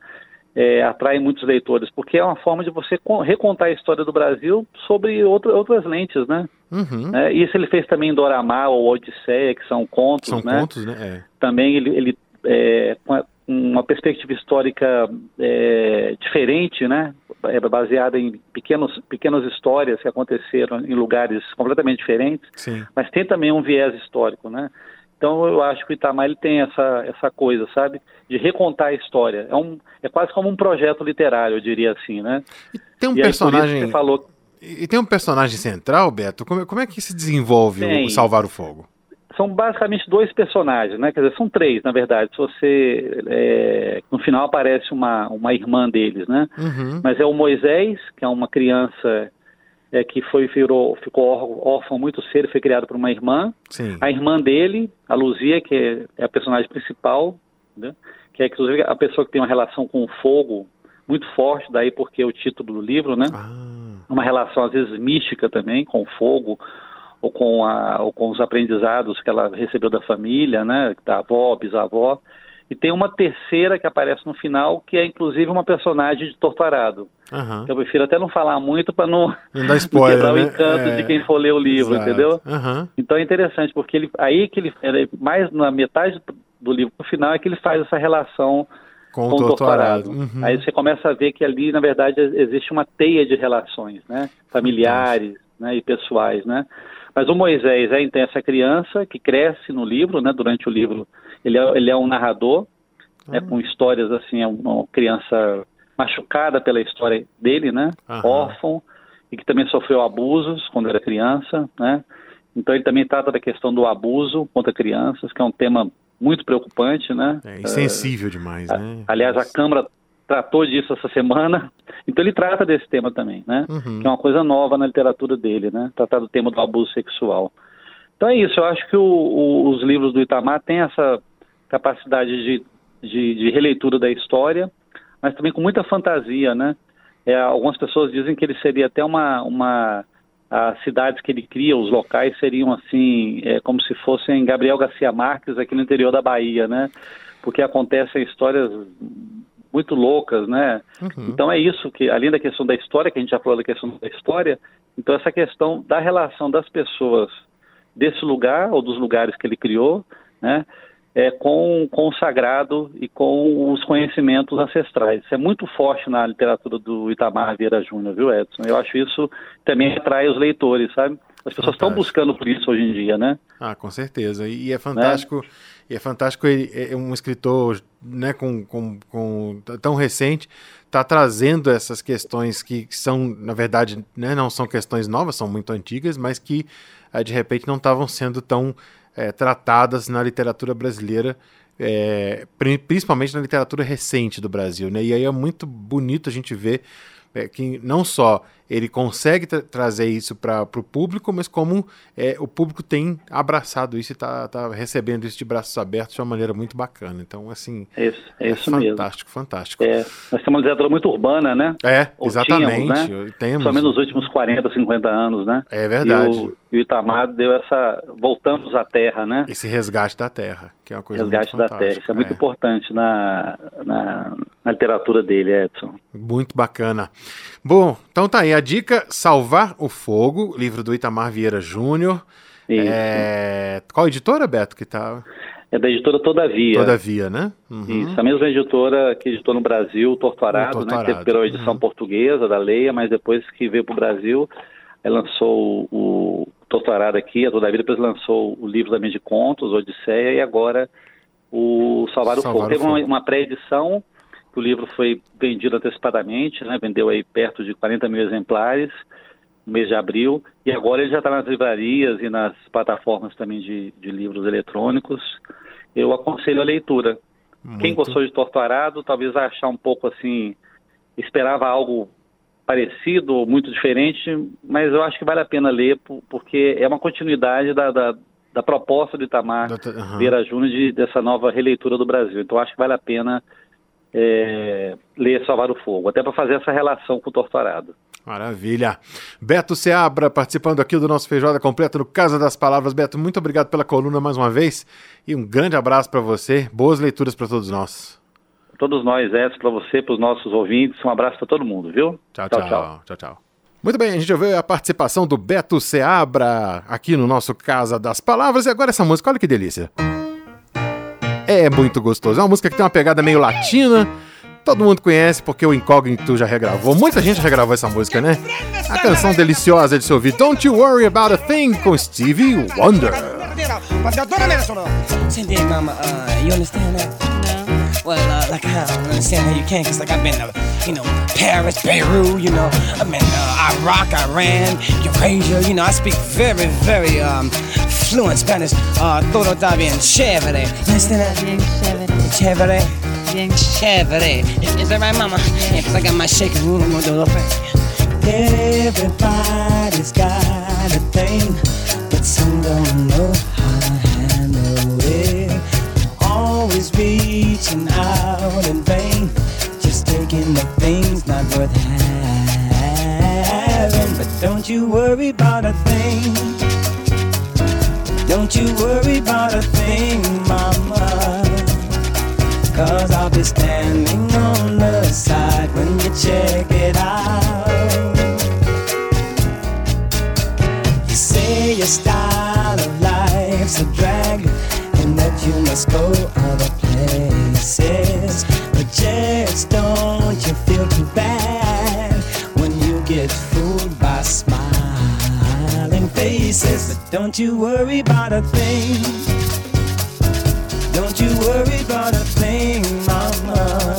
é, atraem muitos leitores, porque é uma forma de você con- recontar a história do Brasil sobre outra, outras lentes, né? Uhum. né? Isso ele fez também em Doramá ou Odisseia, que são contos, São né? contos, né? É. também ele, ele é, com uma perspectiva histórica é, diferente, né? É baseada em pequenos, pequenas histórias que aconteceram em lugares completamente diferentes, Sim. mas tem também um viés histórico, né? Então eu acho que o Itamar ele tem essa, essa coisa, sabe? De recontar a história. É, um, é quase como um projeto literário, eu diria assim, né? Tem um E aí, personagem. você falou E tem um personagem central, Beto? Como, é- como é que se desenvolve o Tem. Salvar o Fogo? são basicamente dois personagens, né? Quer dizer, são três, na verdade. Se você é, no final aparece uma, uma irmã deles, né? Uhum. Mas é o Moisés, que é uma criança é, que foi virou, ficou órfão, muito cedo, foi criado por uma irmã. Sim. A irmã dele, a Luzia, que é, é a personagem principal, né? que é inclusive a pessoa que tem uma relação com o fogo muito forte, daí porque é o título do livro, né? Ah, uma relação às vezes mística também com o fogo ou com, a, ou com os aprendizados que ela recebeu da família, né, da avó, bisavó. E tem uma terceira que aparece no final, que é inclusive uma personagem de Torturado. Aham. Eu prefiro até não falar muito para não, Não dá spoiler, quebrar né? o encanto É. de quem for ler o livro, Exato. entendeu? Aham. Então é interessante, porque ele, aí que ele, ele- mais na metade do livro, no final, é que ele faz essa relação Com com o doutorado. Uhum. Aí você começa a ver que ali, na verdade, existe uma teia de relações, né? Familiares né? e pessoais, né? Mas o Moisés é então essa criança que cresce no livro, né? Durante o livro, ele é, ele é um narrador, né? Ah. com histórias assim, é uma criança machucada pela história dele, né? Aham. Órfão e que também sofreu abusos quando era criança, né? Então ele também trata da questão do abuso contra crianças, que é um tema muito preocupante, né? É insensível demais, né? Aliás, a Câmara tratou disso essa semana, então ele trata desse tema também, né? Uhum. Que é uma coisa nova na literatura dele, né? Tratar do tema do abuso sexual. Então é isso, eu acho que o- o- os livros do Itamar têm essa capacidade de, de, de releitura da história, mas também com muita fantasia, né? É, algumas pessoas dizem que ele seria até uma, uma as cidades que ele cria, os locais seriam assim, é, como se fossem Gabriel Garcia Marques aqui no interior da Bahia, né? Porque acontecem histórias muito loucas, né? Uhum. Então é isso que, além da questão da história, que a gente já falou da questão da história, então essa questão da relação das pessoas desse lugar ou dos lugares que ele criou, né? É, com, com o sagrado e com os conhecimentos ancestrais. Isso é muito forte na literatura do Itamar Vieira Júnior, viu, Edson? Eu acho isso também atrai os leitores, sabe? As pessoas estão buscando por isso hoje em dia, né? Ah, com certeza. E é fantástico, e é fantástico ele, é um escritor né, com, com, com tão recente tá trazendo essas questões que, que são, na verdade, né, não são questões novas, são muito antigas, mas que eh, de repente não estavam sendo tão eh, tratadas na literatura brasileira, pri- principalmente na literatura recente do Brasil. Né? E aí é muito bonito a gente ver eh, que não só ele consegue tra- trazer isso para o público, mas como eh, o público tem abraçado isso e está recebendo isso de braços abertos de uma maneira muito bacana. Então, assim, É isso, é isso mesmo. fantástico, fantástico. É, nós temos uma literatura muito urbana, né? É, Ou exatamente. tínhamos, né? Temos. Somente nos últimos 40, 50 anos, né? É verdade. E o, e o Itamar deu essa. Voltamos à terra, né? Esse resgate da terra, que é uma coisa Resgate muito da terra. Isso é muito fantástica, importante na, na, na literatura dele, Edson. Muito bacana. Bom, então tá aí a dica: Salvar o Fogo, livro do Itamar Vieira Júnior. É... Qual editora, Beto, que tá? É da editora Todavia. Todavia, né? Uhum. Isso, a mesma editora que editou no Brasil, o Torturado, O né? Torturado, Que teve pela edição uhum. portuguesa da Leia, mas depois que veio para o Brasil, aí lançou o, Torturado aqui, a Todavia depois lançou o livro também de contos, Odisseia, e agora o Salvar o Salvar Fogo. o Teve uma, Fogo. uma pré-edição, que o livro foi vendido antecipadamente, né? Vendeu aí perto de 40 mil exemplares no mês de abril, e agora ele já está nas livrarias e nas plataformas também de, de livros eletrônicos. Eu aconselho a leitura. Quem Muito- gostou de Torturado, talvez vai achar um pouco assim, esperava algo parecido ou muito diferente, mas eu acho que vale a pena ler, por- porque é uma continuidade da, da, da proposta do Itamar Da- aham. Vieira Júnior de, dessa nova releitura do Brasil. Então acho que vale a pena é, ler Salvar o Fogo, até para fazer essa relação com o Torturado. Maravilha. Beto Seabra participando aqui do nosso Feijoada Completa no Casa das Palavras. Beto, muito obrigado pela coluna mais uma vez e um grande abraço para você. Boas leituras para todos nós. Todos nós, Edson, para você, para os nossos ouvintes, um abraço para todo mundo, viu? Tchau, tchau. Tchau, tchau. Muito bem, a gente ouviu a participação do Beto Seabra aqui no nosso Casa das Palavras. E agora essa música, olha que delícia. É muito gostoso. É uma música que tem uma pegada meio latina. Todo mundo conhece porque o Incógnito já regravou. Muita gente já regravou essa música, né? A canção deliciosa de se ouvir Don't You Worry About a Thing com Stevie Wonder. Cindy, mama, uh, you understand that? No. Well, uh, like I don't understand how you can, cause like I've been to, you know, Paris, Beirut, you know, I've been uh, Iraq, Iran, Eurasia, you know, I speak very, very um, fluent Spanish. Uh, todo está bien chévere. You understand that? Bien chévere. Chévere. Bien Chévere. Is, that right, mama? Yeah, cause I got my shaking room, gonna do a. Everybody's got a thing, but some don't know how to handle it. Always reaching out in vain, just taking the things not worth having. But don't you worry about a thing. Don't you worry about a thing, mama. Cause I'll be standing on the side when you check it out. You say your style of life's a drag and that you must go just don't you feel too bad when you get fooled by smiling faces. But don't you worry about a thing. Don't you worry about a thing, mama.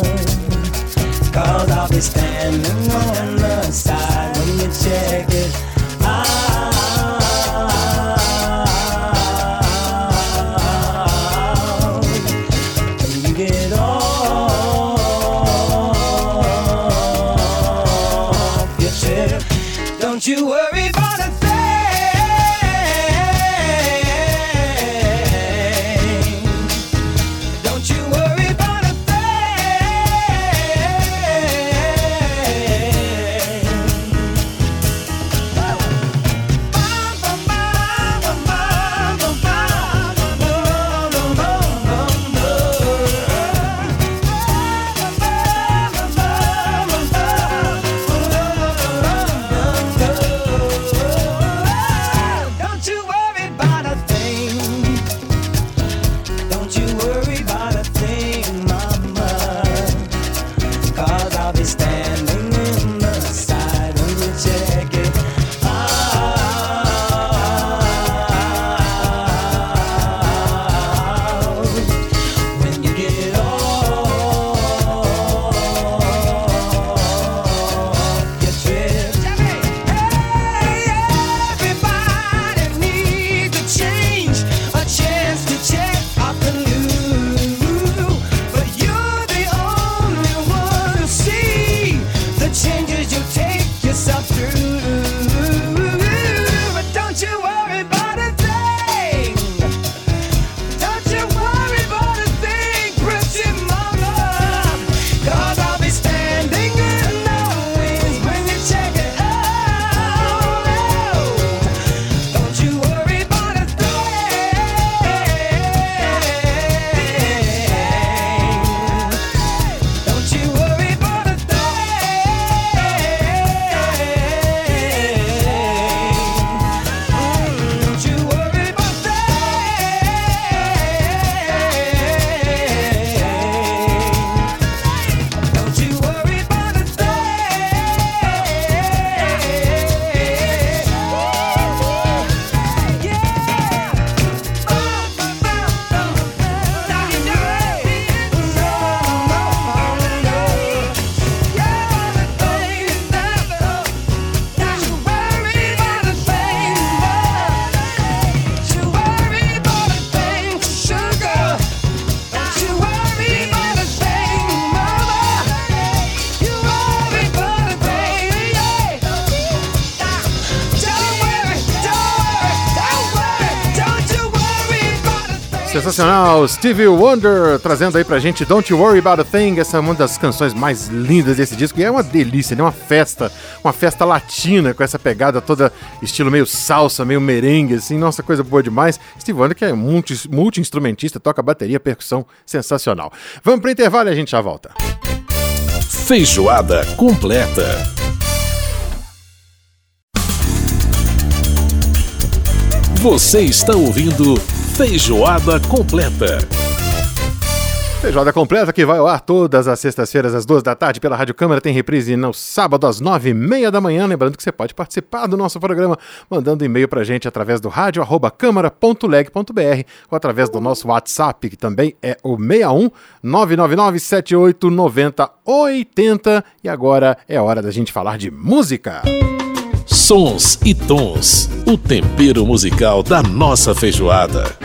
Cause I'll be standing on the side when you check Sensacional, Stevie Wonder trazendo aí pra gente Don't You Worry About a Thing, essa é uma das canções mais lindas desse disco e é uma delícia, né? Uma festa, uma festa latina com essa pegada toda estilo meio salsa, meio merengue, assim, nossa, coisa boa demais. Stevie Wonder que é multi- multi-instrumentista, toca bateria, percussão, sensacional. Vamos pro intervalo e a gente já volta. Feijoada completa. Você está ouvindo Feijoada completa. Feijoada completa que vai ao ar todas as sextas-feiras às duas da tarde pela Rádio Câmara. Tem reprise no sábado às nove e meia da manhã. Lembrando que você pode participar do nosso programa mandando e-mail pra gente através do rádio câmara.leg.br ou através do nosso WhatsApp, que também é o 61 999 78 90 80. E agora é hora da gente falar de música. Sons e tons. O tempero musical da nossa feijoada.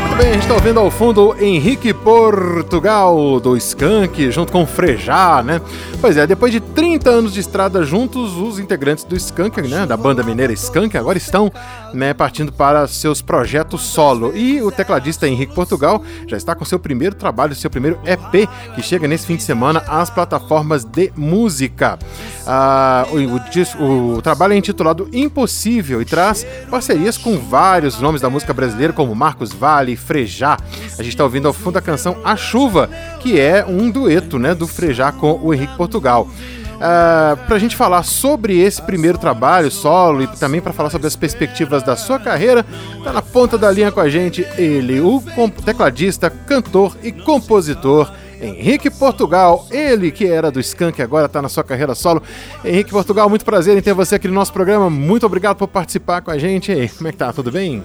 Muito bem, gente tá ouvindo ao fundo Henrique Portugal do Skank, junto com Frejá, né? Pois é, depois de 30 anos de estrada juntos, os integrantes do Skank, né, da banda mineira Skank, agora estão né, partindo para seus projetos solo. E o tecladista Henrique Portugal já está com seu primeiro trabalho, seu primeiro EP, que chega nesse fim de semana às plataformas de música. Ah, o, o, o trabalho é intitulado Impossível e traz parcerias com vários nomes da música brasileira, como Marcos Vale, Frejá. A gente está ouvindo ao fundo a canção A Chuva, que é um dueto né, do Frejá com o Henrique Portugal. Uh, para a gente falar sobre esse primeiro trabalho solo e também para falar sobre as perspectivas da sua carreira, tá na ponta da linha com a gente ele, o tecladista, cantor e compositor Henrique Portugal, ele que era do Skank agora está na sua carreira solo. Henrique Portugal, muito prazer em ter você aqui no nosso programa. Muito obrigado por participar com a gente. Como é que tá? Tudo bem?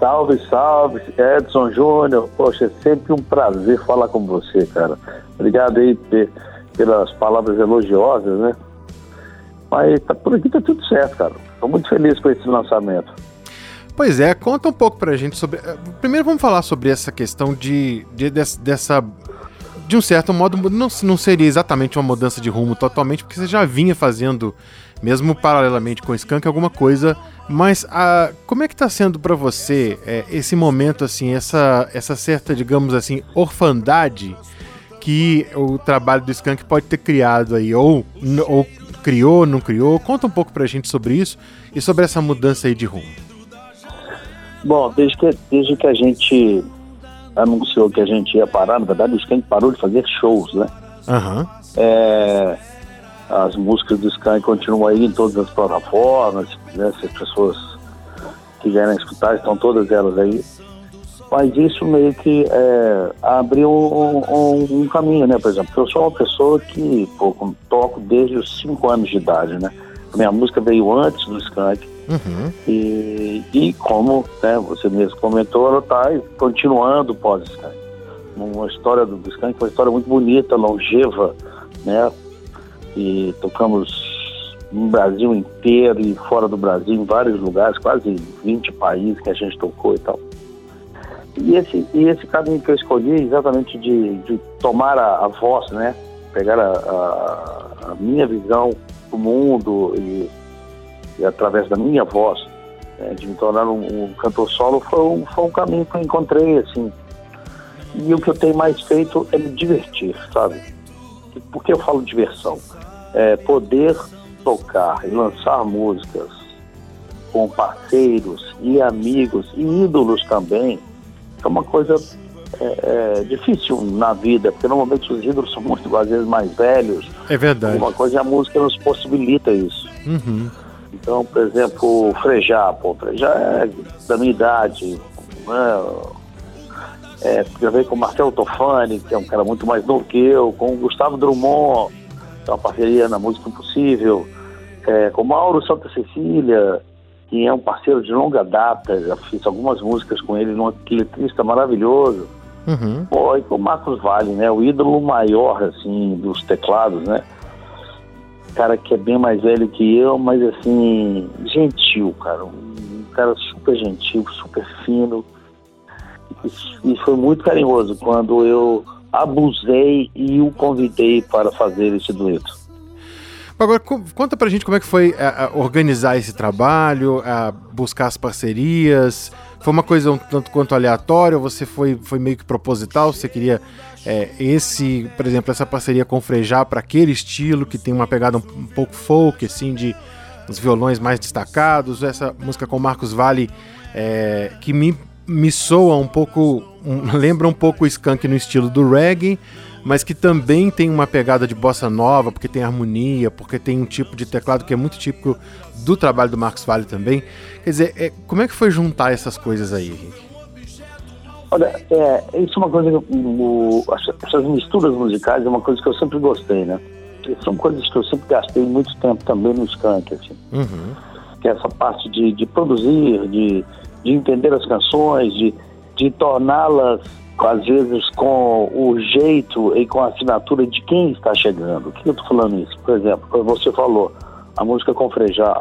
Salve, salve, Edson Júnior. Poxa, é sempre um prazer falar com você, cara. Obrigado aí pelas palavras elogiosas, né? Mas tá, por aqui tá tudo certo, cara. Tô muito feliz com esse lançamento. Pois é, conta um pouco pra gente sobre. Eh, primeiro vamos falar sobre essa questão de, de dessa de um certo modo, não, não seria exatamente uma mudança de rumo totalmente, porque você já vinha fazendo, mesmo paralelamente com o Skank, alguma coisa. Mas a, ah, como é que está sendo para você é, esse momento, assim, essa, essa certa, digamos assim, orfandade que o trabalho do Skank pode ter criado aí, ou, ou criou, não criou? Conta um pouco pra gente sobre isso e sobre essa mudança aí de rumo. Bom, desde que, desde que a gente anunciou que a gente ia parar, na verdade o Skank parou de fazer shows, né? Uhum. É, as músicas do Skank continuam aí em todas as plataformas, né? Se as pessoas quiserem escutar, estão todas elas aí. Mas isso meio que é, abriu um, um, um, caminho, né? Por exemplo, eu sou uma pessoa que pô, toco desde os 5 anos de idade, né? Minha música veio antes do Skank. Uhum. E, e como né, você mesmo comentou, ela está continuando pós-Skank. Uma história do Skank, uma história muito bonita, longeva, né? E tocamos no Brasil inteiro e fora do Brasil, em vários lugares, quase 20 países que a gente tocou e tal. E esse, e esse caminho que eu escolhi, exatamente de, de tomar a, a voz, né? Pegar a, a, a minha visão do mundo e e através da minha voz, né, de me tornar um, um, cantor solo, foi um, foi um caminho que eu encontrei, assim. E o que eu tenho mais feito é me divertir, sabe? Por que eu falo diversão? É poder tocar e lançar músicas com parceiros e amigos e ídolos também, é uma coisa é, é, difícil na vida, porque normalmente os ídolos são muito, às vezes, mais velhos. É verdade. Uma coisa é a música nos possibilita isso. Uhum. Então, por exemplo, o Frejá, pô, Frejá é da minha idade, né? É, gravei com o Marcelo Tofani, que é um cara muito mais novo que eu, com o Gustavo Drummond, que é uma parceria na Música Impossível, é, com o Mauro Santa Cecília, que é um parceiro de longa data, já fiz algumas músicas com ele, um letrista maravilhoso. Uhum. Pô, e com o Marcos Vale, né, o ídolo maior, assim, dos teclados, né, cara que é bem mais velho que eu, mas assim, gentil, cara. Um cara super gentil, super fino. E foi muito carinhoso quando eu abusei e o convidei para fazer esse dueto. Agora, conta pra gente como é que foi a, a organizar esse trabalho, a buscar as parcerias. Foi uma coisa um tanto quanto aleatória? Você foi, foi meio que proposital? Você queria é, esse, por exemplo, essa parceria com o Frejá para aquele estilo que tem uma pegada um, um, pouco folk, assim, de os violões mais destacados, essa música com Marcos Vale é, que me, me soa um pouco, um, lembra um pouco o Skank no estilo do reggae, mas que também tem uma pegada de bossa nova, porque tem harmonia, porque tem um tipo de teclado que é muito típico do trabalho do Marcos Vale também. Quer dizer, é, como é que foi juntar essas coisas aí, Henrique? Olha, é, isso é uma coisa que o, essas misturas musicais é uma coisa que eu sempre gostei, né? São coisas que eu sempre gastei muito tempo também no Skank, assim. Uhum. Que é essa parte de, de produzir, de, de entender as canções, de, de torná-las, às vezes, com o jeito e com a assinatura de quem está chegando. O que eu estou falando isso? Por exemplo, você falou, a música com Frejá.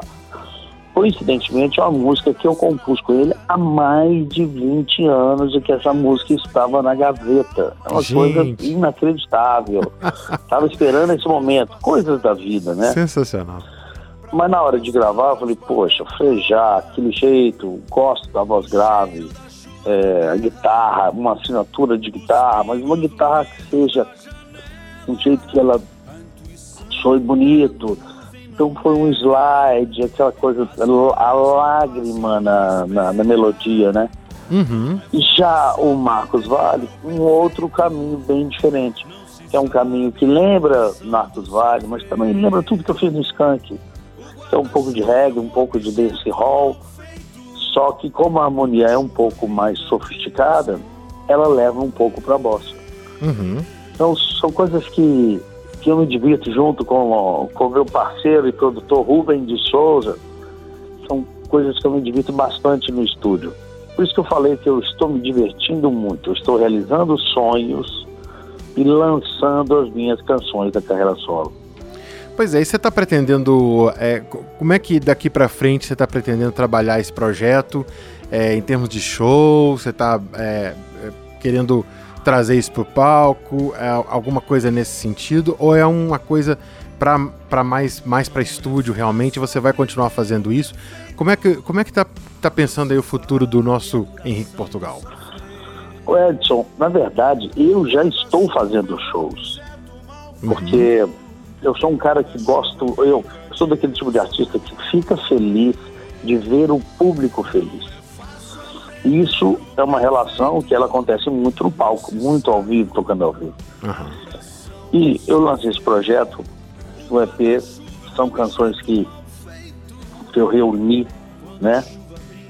coincidentemente, é uma música que eu compus com ele há mais de 20 anos e que essa música estava na gaveta. É uma Gente. coisa inacreditável. Estava esperando esse momento. Coisas da vida, né? Sensacional. Mas na hora de gravar, eu falei, poxa, frejar, aquele jeito, gosto da voz grave, é, a guitarra, uma assinatura de guitarra, mas uma guitarra que seja um jeito que ela soe bonito. Então foi um slide, aquela coisa, a lágrima na, na, na melodia, né? Uhum. Já o Marcos Vale, um outro caminho bem diferente. Que é um caminho que lembra Marcos Vale, mas também lembra tudo que eu fiz no Skank. É um pouco de reggae, um pouco de dance hall. Só que como a harmonia é um pouco mais sofisticada, ela leva um pouco para a bossa. Uhum. Então são coisas que, que eu me divirto junto com o meu parceiro e produtor Rubem de Souza. São coisas que eu me divirto bastante no estúdio. Por isso que eu falei que eu estou me divertindo muito. Eu estou realizando sonhos e lançando as minhas canções da carreira solo. Pois é, e você está pretendendo. é, co- como é que daqui para frente você está pretendendo trabalhar esse projeto? é, em termos de show? Você está querendo trazer isso para o palco? É, alguma coisa nesse sentido? Ou é uma coisa para mais, mais para estúdio realmente? Você vai continuar fazendo isso? Como é que, como é que tá, tá pensando aí o futuro do nosso Henrique Portugal? Ô Edson, na verdade, eu já estou fazendo shows. Porque eu sou um cara que gosto, eu sou daquele tipo de artista que fica feliz de ver o público feliz. E Isso é uma relação que ela acontece muito no palco, muito ao vivo, tocando ao vivo. Aham. E eu lancei esse projeto, o EP, são canções que, que eu reuni, né,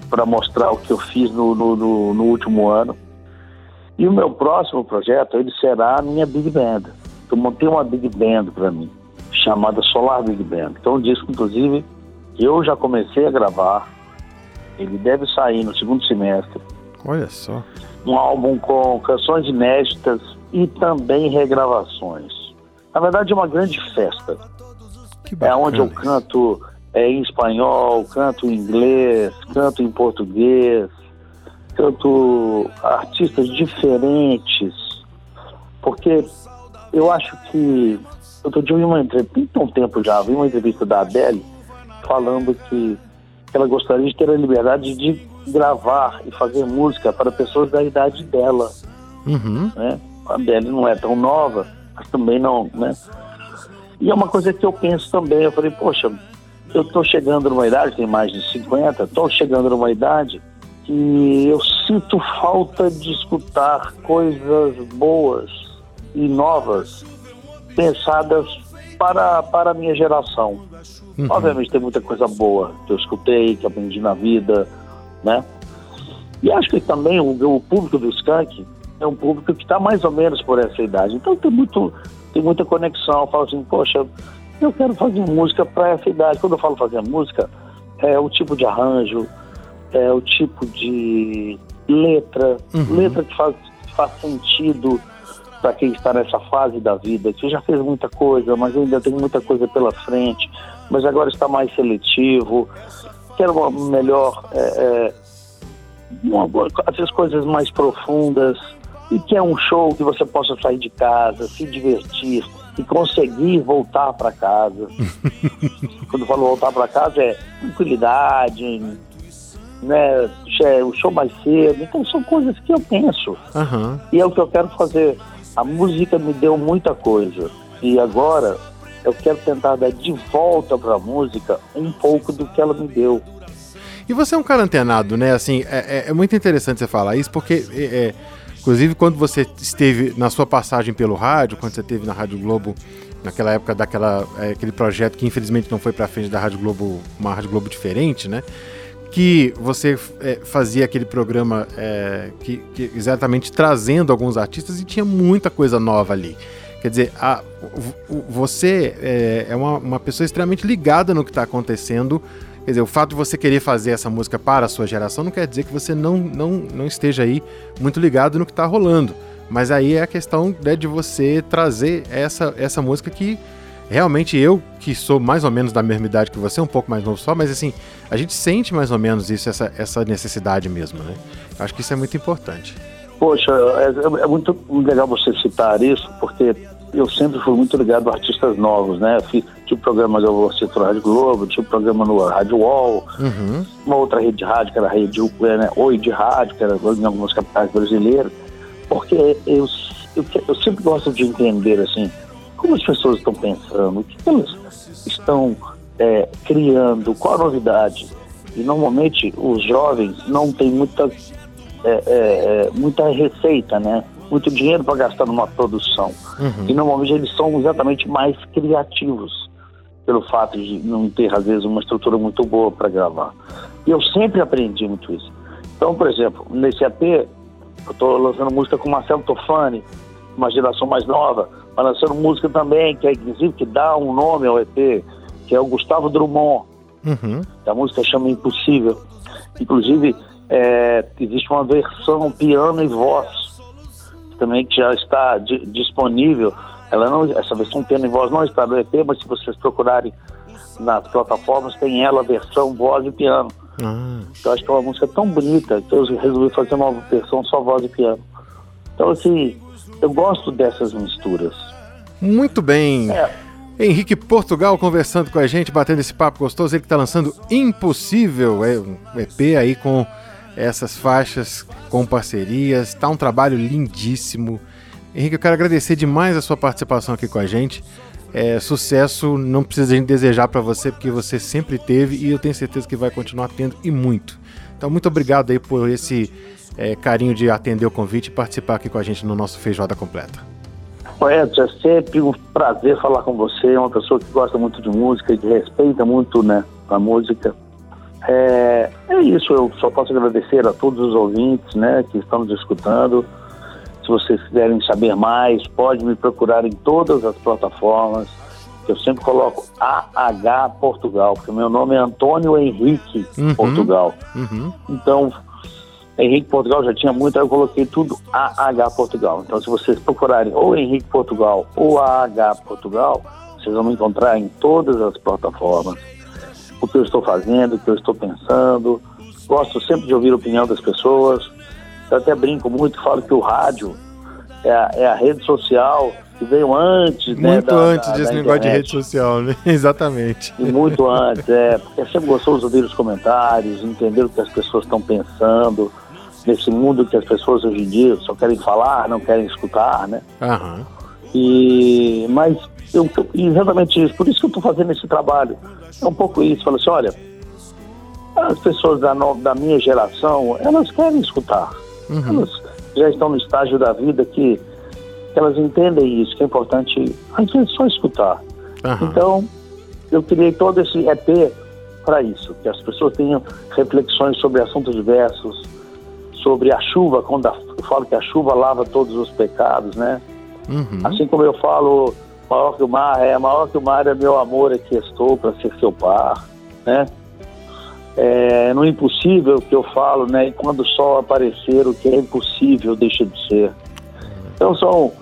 para mostrar o que eu fiz no, no, no- no último ano. E o meu próximo projeto, ele será a minha Big Band. Eu montei uma Big Band para mim, chamada Solar Big Band. Então, um disco, inclusive, que eu já comecei a gravar. Ele deve sair no segundo semestre Olha só. um álbum com canções inéditas e também regravações. Na verdade, é uma grande festa. Que É onde eu canto é, em espanhol, canto em inglês, canto em português, canto artistas diferentes, porque eu acho que outro dia eu vi uma entrevista, tão tempo já, vi uma entrevista da Adele falando que ela gostaria de ter a liberdade de gravar e fazer música para pessoas da idade dela Uhum. né? A Adele não é tão nova, mas também não, né? E é uma coisa que eu penso também, eu falei, poxa, eu tô chegando numa idade, tem mais de 50, tô chegando numa idade que eu sinto falta de escutar coisas boas e novas pensadas para, para a minha geração. Obviamente tem muita coisa boa que eu escutei, que aprendi na vida, né? E acho que também o, o público do Skank é um público que está mais ou menos por essa idade. Então tem, muito, tem muita conexão. Eu falo assim, poxa, eu quero fazer música para essa idade. Quando eu falo fazer música, é o tipo de arranjo, é o tipo de letra, letra que faz, faz sentido para quem está nessa fase da vida, que já fez muita coisa, mas ainda tem muita coisa pela frente, mas agora está mais seletivo. Quero uma melhor, é, é, uma, essas coisas mais profundas e que é um show que você possa sair de casa, se divertir e conseguir voltar para casa. Quando eu falo voltar para casa é tranquilidade, né? é O show mais cedo. Então são coisas que eu penso Aham. e é o que eu quero fazer. A música me deu muita coisa e agora eu quero tentar dar de volta para a música um pouco do que ela me deu. E você é um cara antenado, né? Assim, é, é- é muito interessante você falar isso, porque, é, é, inclusive, quando você esteve na sua passagem pelo rádio, quando você esteve na Rádio Globo, naquela época daquela é, aquele projeto que infelizmente não foi pra frente da Rádio Globo, uma Rádio Globo diferente, né? Que você é, fazia aquele programa é, que, que exatamente trazendo alguns artistas e tinha muita coisa nova ali. Quer dizer, a- você é, é uma, uma pessoa extremamente ligada no que está acontecendo. Quer dizer, o fato de você querer fazer essa música para a sua geração não quer dizer que você não, não, não esteja aí muito ligado no que está rolando. Mas aí é a questão né, de você trazer essa, essa música que realmente eu, que sou mais ou menos da mesma idade que você, um pouco mais novo só, mas assim, a gente sente mais ou menos isso, essa, essa necessidade mesmo, né? Acho que isso é muito importante. Poxa, é, é muito legal você citar isso, porque eu sempre fui muito ligado a artistas novos, né? Fiz, tive programa eu vou citar Rádio Globo, tive programa no Rádio Wall, Uhum. uma outra rede de rádio, que era a rede é, né? Oi de Rádio, que era em algumas capitais brasileiras, porque eu, eu, eu sempre gosto de entender, assim, como as pessoas estão pensando, o que elas estão é, criando, qual a novidade. E normalmente os jovens não têm muita, é, é, é, muita receita, né? Muito dinheiro para gastar numa produção. E normalmente eles são exatamente mais criativos pelo fato de não ter, às vezes, uma estrutura muito boa para gravar. E eu sempre aprendi muito isso. Então, por exemplo, nesse EP, eu estou lançando música com Marcelo Tofani, uma geração mais nova, mas lançando música também, que é inclusive que dá um nome ao EP, que é o Gustavo Drummond. Uhum. A música chama Impossível. Inclusive, é, existe uma versão piano e voz também que já está di- disponível. Ela não, essa versão piano e voz não está no EP, mas se vocês procurarem nas plataformas, tem ela a versão voz e piano. Ah, Eu acho que é uma música tão bonita que eu resolvi fazer uma versão só voz e piano. Então, assim, eu gosto dessas misturas. muito bem. É. Henrique Portugal conversando com a gente, batendo esse papo gostoso. Ele que está lançando Impossível, é um EP aí com essas faixas, com parcerias. Tá um trabalho lindíssimo. Henrique, eu quero agradecer demais a sua participação aqui com a gente. É, sucesso não precisa a gente desejar para você, porque você sempre teve e eu tenho certeza que vai continuar tendo e muito. Então, muito obrigado aí por esse é, carinho de atender o convite e participar aqui com a gente no nosso Feijoada Completa. Edson, é sempre um prazer falar com você, é uma pessoa que gosta muito de música e que respeita muito né, a música. É, é isso, eu só posso agradecer a todos os ouvintes né, que estão nos escutando. Se vocês quiserem saber mais, pode me procurar em todas as plataformas. Eu sempre coloco AH Portugal, porque meu nome é Antônio Henrique Uhum. Portugal. Uhum. Então, Henrique Portugal já tinha muito, aí eu coloquei tudo AH Portugal. Então, se vocês procurarem ou Henrique Portugal ou AH Portugal, vocês vão me encontrar em todas as plataformas. O que eu estou fazendo, o que eu estou pensando. Gosto sempre de ouvir a opinião das pessoas. Eu até brinco muito, falo que o rádio é a, é a rede social que veio antes, né? Muito da- antes da- desse da negócio de rede social, né? Exatamente. E muito antes, é, porque é sempre gostoso ouvir os comentários, entender o que as pessoas estão pensando, nesse mundo que as pessoas hoje em dia só querem falar, não querem escutar, né? Aham. E, mas eu, exatamente isso, por isso que eu estou fazendo esse trabalho. É um pouco isso, falo assim, olha, as pessoas da, no- da minha geração, elas querem escutar. Elas já estão no estágio da vida que, que elas entendem isso, que é importante, às vezes, só escutar. Aham. Então, eu criei todo esse EP para isso, que as pessoas tenham reflexões sobre assuntos diversos, sobre a chuva, quando a- eu falo que a chuva lava todos os pecados, né? Uhum. Assim como eu falo, maior que o mar, é maior que o mar é meu amor, aqui estou para ser seu par, né? É, no impossível que eu falo, né? E quando o sol aparecer, o que é impossível deixa de ser. Então são.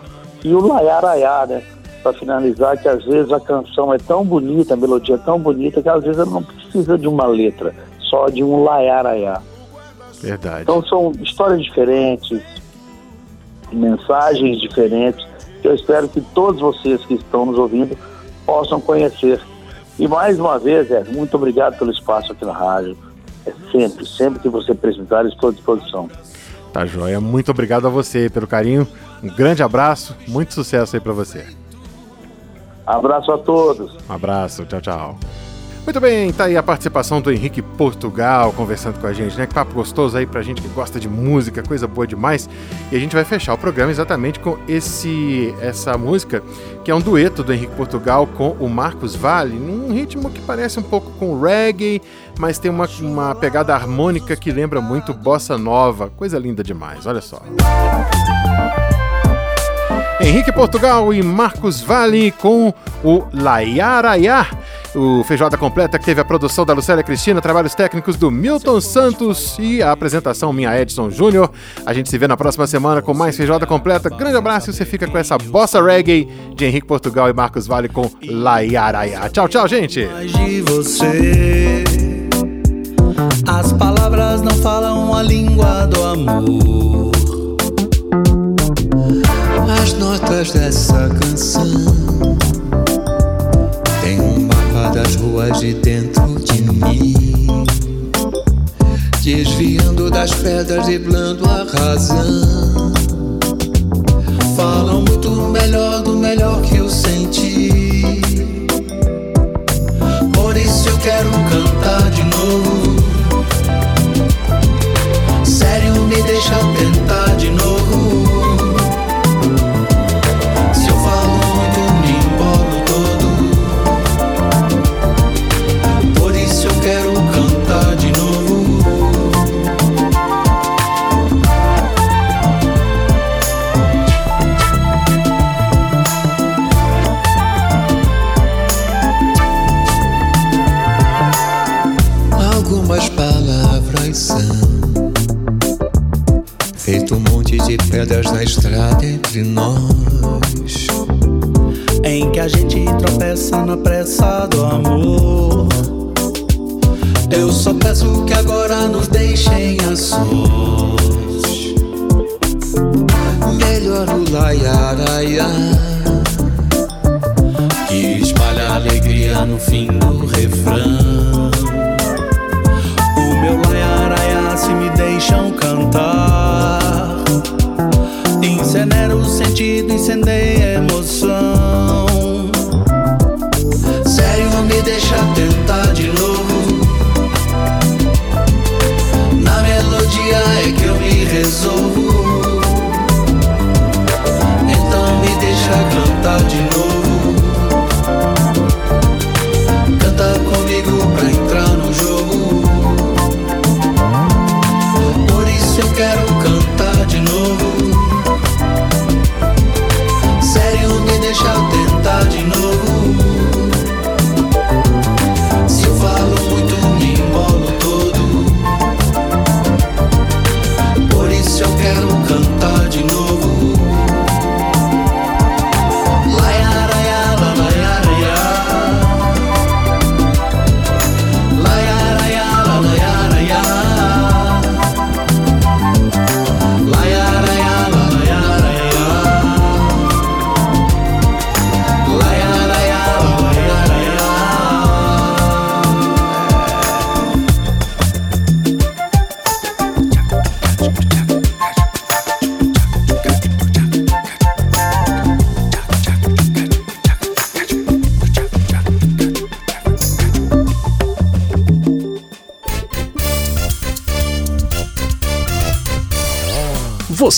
E o laiaraiá, né? Para finalizar, que às vezes a canção é tão bonita, a melodia é tão bonita, que às vezes ela não precisa de uma letra, só de um laiaraiá. Verdade. Então são histórias diferentes, mensagens diferentes, que eu espero que todos vocês que estão nos ouvindo possam conhecer. E mais uma vez, é, muito obrigado pelo espaço aqui na rádio. É sempre, sempre que você precisar, estou à disposição. Tá joia. Muito obrigado a você pelo carinho. Um grande abraço. Muito sucesso aí pra você. Abraço a todos. Um abraço. Tchau, tchau. Muito bem, tá aí a participação do Henrique Portugal conversando com a gente, né? Que papo gostoso aí pra gente que gosta de música, coisa boa demais. E a gente vai fechar o programa exatamente com esse essa música, que é um dueto do Henrique Portugal com o Marcos Vale, num ritmo que parece um pouco com reggae, mas tem uma, uma pegada harmônica que lembra muito bossa nova. Coisa linda demais, olha só. Henrique Portugal e Marcos Vale com o Laiaraiá. O Feijoada Completa que teve a produção da Lucélia Cristina, trabalhos técnicos do Milton Santos e a apresentação minha Edson Júnior. A gente se vê na próxima semana com mais Feijoada Completa. Grande abraço e você fica com essa bossa reggae de Henrique Portugal e Marcos Vale com Laiaraia. Tchau, tchau, gente! As palavras não falam a língua do amor. As notas dessa canção das ruas de dentro de mim, desviando das pedras, driblando a razão. Falam muito melhor do melhor que eu senti. Por isso eu quero cantar de novo. Sério, me deixa tentar pedras na estrada entre nós, em que a gente tropeça na pressa do amor. Eu só peço que agora nos deixem a sós. Melhor o laiaraia que espalha alegria no fim do refrão. O meu laiaraia se me deixam cantar. Incenera o sentido, incendeia